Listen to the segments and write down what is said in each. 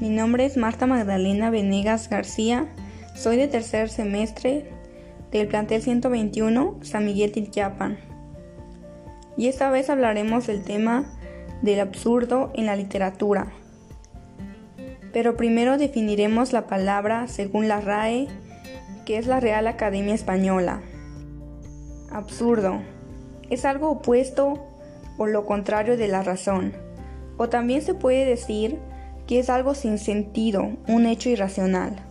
Mi nombre es Marta Magdalena Venegas García. Soy de tercer semestre del plantel 121 San Miguel Tilquiapan. Y esta vez hablaremos del tema del absurdo en la literatura. Pero primero definiremos la palabra según la RAE, que es la Real Academia Española. Absurdo. Es algo opuesto o lo contrario de la razón. O también se puede decir que es algo sin sentido, un hecho irracional.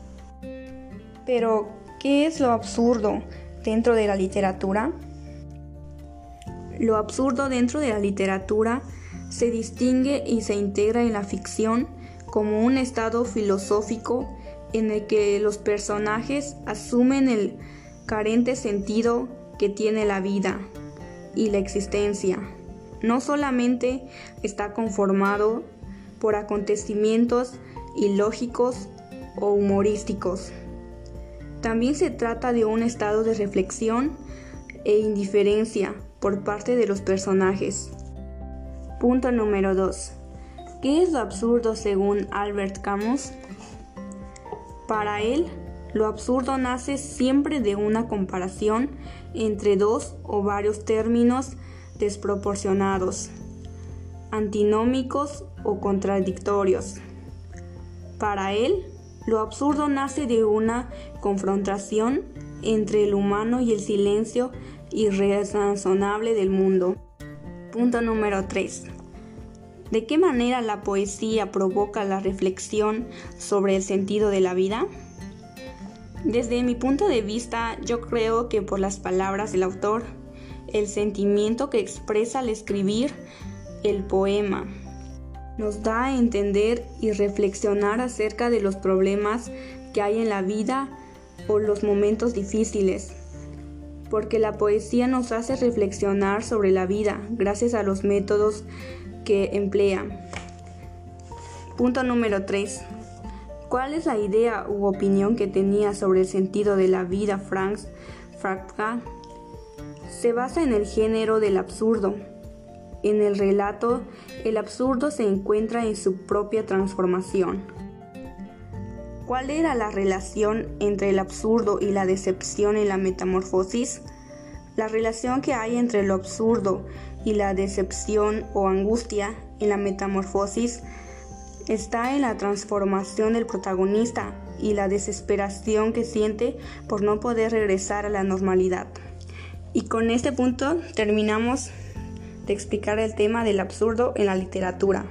Pero, ¿qué es lo absurdo dentro de la literatura? Lo absurdo dentro de la literatura se distingue y se integra en la ficción como un estado filosófico en el que los personajes asumen el carente sentido que tiene la vida y la existencia. No solamente está conformado por acontecimientos ilógicos o humorísticos. También se trata de un estado de reflexión e indiferencia por parte de los personajes. Punto número 2. ¿Qué es lo absurdo según Albert Camus? Para él, lo absurdo nace siempre de una comparación entre dos o varios términos desproporcionados antinómicos o contradictorios. Para él, lo absurdo nace de una confrontación entre el humano y el silencio irrazonable del mundo. Punto número 3. ¿De qué manera la poesía provoca la reflexión sobre el sentido de la vida? Desde mi punto de vista, yo creo que por las palabras del autor, el sentimiento que expresa al escribir el poema. Nos da a entender y reflexionar acerca de los problemas que hay en la vida o los momentos difíciles, porque la poesía nos hace reflexionar sobre la vida gracias a los métodos que emplea. Punto número 3. ¿Cuál es la idea u opinión que tenía sobre el sentido de la vida Franz Kafka? Se basa en el género del absurdo, en el relato, el absurdo se encuentra en su propia transformación. ¿Cuál era la relación entre el absurdo y la decepción en la metamorfosis? La relación que hay entre lo absurdo y la decepción o angustia en la metamorfosis está en la transformación del protagonista y la desesperación que siente por no poder regresar a la normalidad. Y con este punto terminamos explicar el tema del absurdo en la literatura.